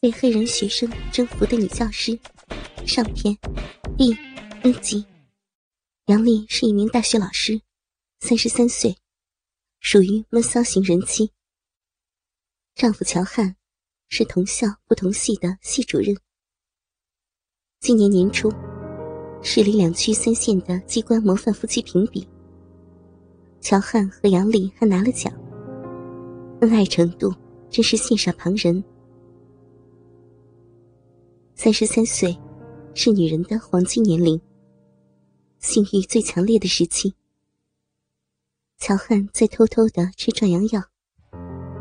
被黑人学生征服的女教师，上篇，第一集。杨丽是一名大学老师，三十三岁，属于闷骚型人妻。丈夫乔汉是同校不同系的系主任。今年年初，市里两区三县的机关模范夫妻评比，乔汉和杨丽还拿了奖，恩爱程度真是羡煞旁人。三十三岁，是女人的黄金年龄，性欲最强烈的时期。乔汉在偷偷的吃壮阳药，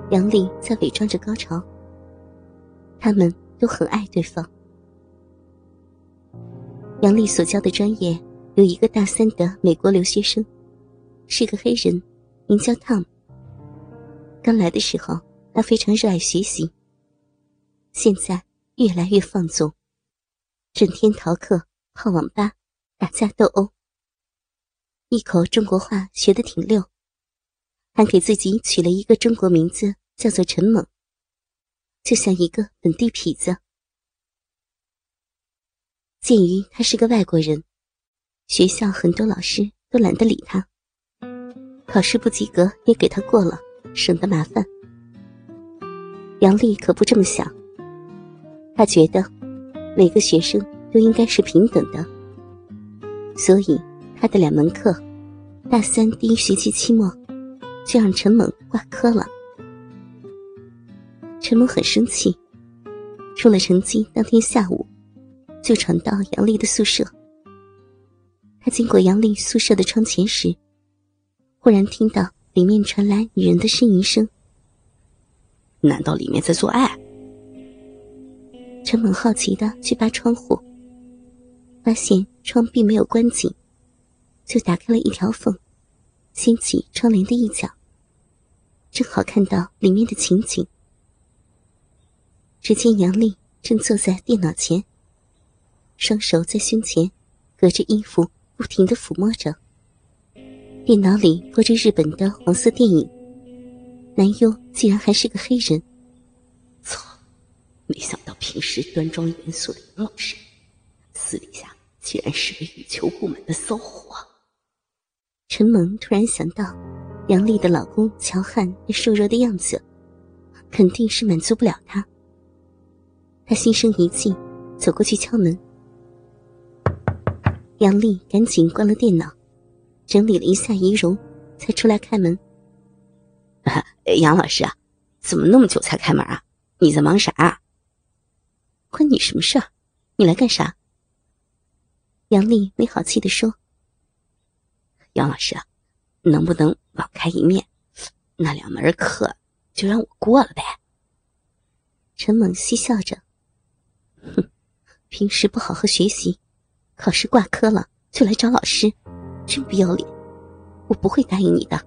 杨丽在伪装着高潮。他们都很爱对方。杨丽所教的专业有一个大三的美国留学生，是个黑人，名叫 Tom。刚来的时候，他非常热爱学习。现在。越来越放纵，整天逃课、泡网吧、打架斗殴。一口中国话学得挺溜，还给自己取了一个中国名字，叫做陈猛，就像一个本地痞子。鉴于他是个外国人，学校很多老师都懒得理他，考试不及格也给他过了，省得麻烦。杨丽可不这么想。他觉得每个学生都应该是平等的，所以他的两门课，大三第一学期期末就让陈猛挂科了。陈猛很生气，出了成绩当天下午就闯到杨丽的宿舍。他经过杨丽宿舍的窗前时，忽然听到里面传来女人的呻吟声。难道里面在做爱？陈猛好奇的去扒窗户，发现窗并没有关紧，就打开了一条缝，掀起窗帘的一角，正好看到里面的情景。只见杨丽正坐在电脑前，双手在胸前，隔着衣服不停的抚摸着。电脑里播着日本的黄色电影，男优竟然还是个黑人。没想到平时端庄严肃的杨老师，私底下竟然是个欲求不满的骚货。陈萌突然想到，杨丽的老公乔汉那瘦弱的样子，肯定是满足不了他。他心生一计，走过去敲门。杨丽赶紧关了电脑，整理了一下仪容，才出来开门。杨老师啊，怎么那么久才开门啊？你在忙啥啊？关你什么事儿？你来干啥？杨丽没好气的说：“杨老师啊，能不能网开一面？那两门课就让我过了呗。”陈猛嬉笑着：“哼，平时不好好学习，考试挂科了就来找老师，真不要脸！我不会答应你的，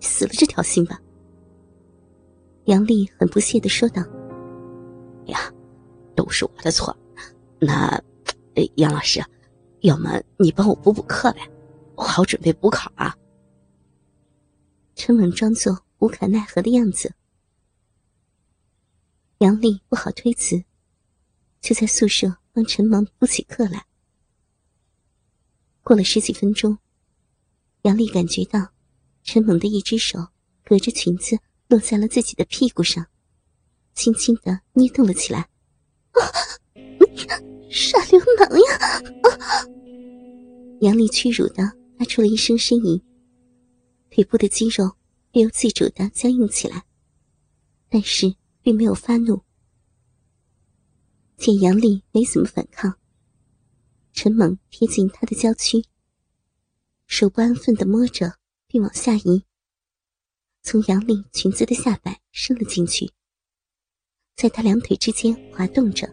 死了这条心吧。”杨丽很不屑的说道：“呀。”都是我的错，那，杨老师，要么你帮我补补课呗，我好准备补考啊。陈猛装作无可奈何的样子，杨丽不好推辞，就在宿舍帮陈猛补起课来。过了十几分钟，杨丽感觉到陈猛的一只手隔着裙子落在了自己的屁股上，轻轻的捏动了起来。啊傻流氓呀！啊杨丽屈辱的发出了一声呻吟，腿部的肌肉不由自主的僵硬起来，但是并没有发怒。见杨丽没怎么反抗，陈猛贴近她的娇躯，手不安分的摸着，并往下移，从杨丽裙子的下摆伸了进去。在他两腿之间滑动着。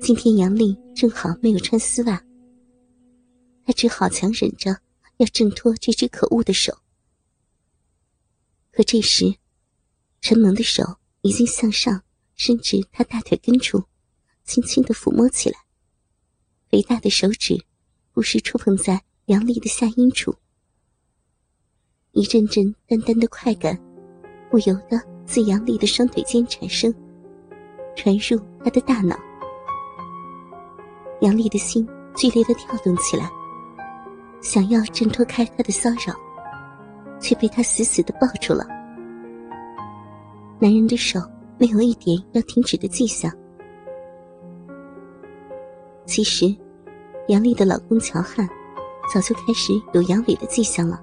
今天杨丽正好没有穿丝袜，他只好强忍着要挣脱这只可恶的手。可这时，陈萌的手已经向上伸至他大腿根处，轻轻的抚摸起来。肥大的手指不时触碰在杨丽的下阴处，一阵阵淡淡的快感，不由得。自杨丽的双腿间产生，传入他的大脑。杨丽的心剧烈的跳动起来，想要挣脱开他的骚扰，却被他死死的抱住了。男人的手没有一点要停止的迹象。其实，杨丽的老公乔汉早就开始有阳痿的迹象了。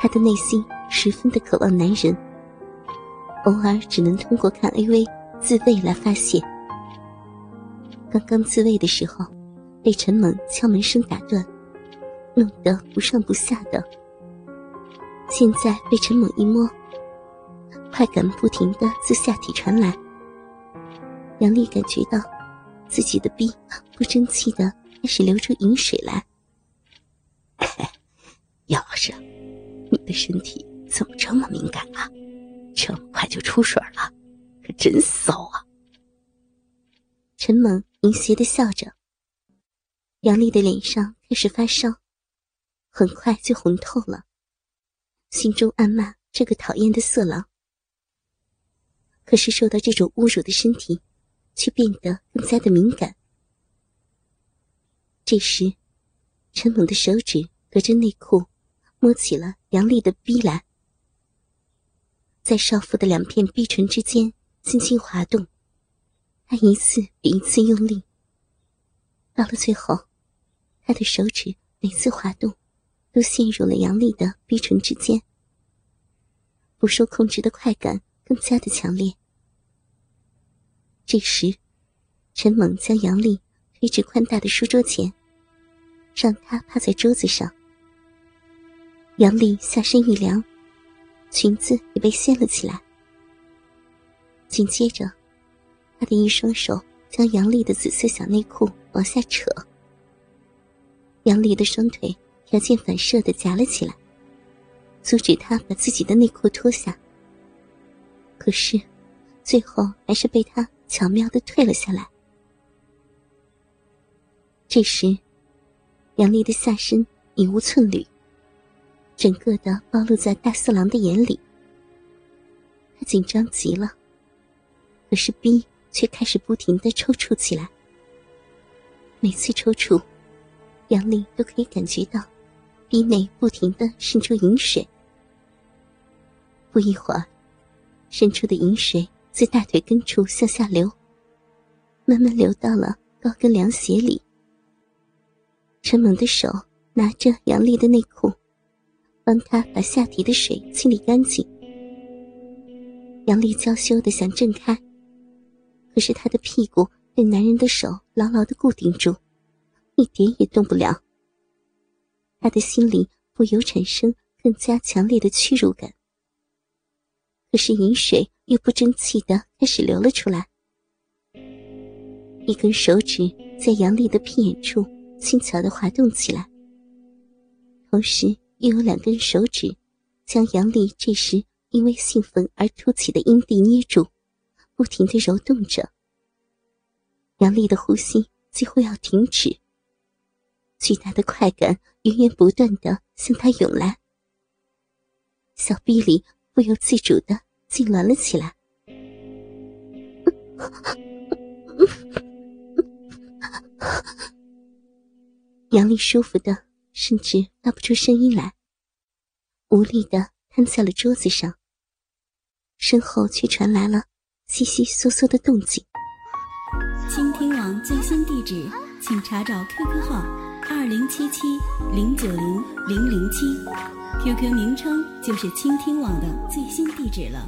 他的内心十分的渴望男人，偶尔只能通过看 AV 自慰来发泄。刚刚自慰的时候，被陈猛敲门声打断，弄得不上不下的。现在被陈猛一摸，快感不停的自下体传来。杨丽感觉到。自己的逼不争气的开始流出饮水来。杨老师，你的身体怎么这么敏感啊？出水了，可真骚啊！陈猛淫邪的笑着。杨丽的脸上开始发烧，很快就红透了，心中暗骂这个讨厌的色狼。可是受到这种侮辱的身体。却变得更加的敏感。这时，陈猛的手指隔着内裤摸起了杨丽的逼来，在少妇的两片逼唇之间轻轻滑动，他一次比一次用力。到了最后，他的手指每次滑动，都陷入了杨丽的逼唇之间，不受控制的快感更加的强烈。这时，陈猛将杨丽推至宽大的书桌前，让她趴在桌子上。杨丽下身一凉，裙子也被掀了起来。紧接着，他的一双手将杨丽的紫色小内裤往下扯。杨丽的双腿条件反射的夹了起来，阻止他把自己的内裤脱下。可是，最后还是被他。巧妙的退了下来。这时，杨丽的下身已无寸缕，整个的暴露在大色狼的眼里。他紧张极了，可是逼却开始不停的抽搐起来。每次抽搐，杨丽都可以感觉到逼内不停的渗出饮水。不一会儿，渗出的饮水。自大腿根处向下流，慢慢流到了高跟凉鞋里。陈猛的手拿着杨丽的内裤，帮他把下体的水清理干净。杨丽娇羞的想挣开，可是她的屁股被男人的手牢牢的固定住，一点也动不了。她的心里不由产生更加强烈的屈辱感。可是饮水。又不争气的开始流了出来，一根手指在杨丽的屁眼处轻巧的滑动起来，同时又有两根手指将杨丽这时因为兴奋而凸起的阴蒂捏住，不停的揉动着。杨丽的呼吸几乎要停止，巨大的快感源源不断的向他涌来，小臂里不由自主的。痉挛了起来，杨丽舒服的甚至发不出声音来，无力的瘫在了桌子上。身后却传来了悉悉嗦嗦的动静。倾听网最新地址，请查找 QQ 号二零七七零九零零零七。QQ 名称就是倾听网的最新地址了。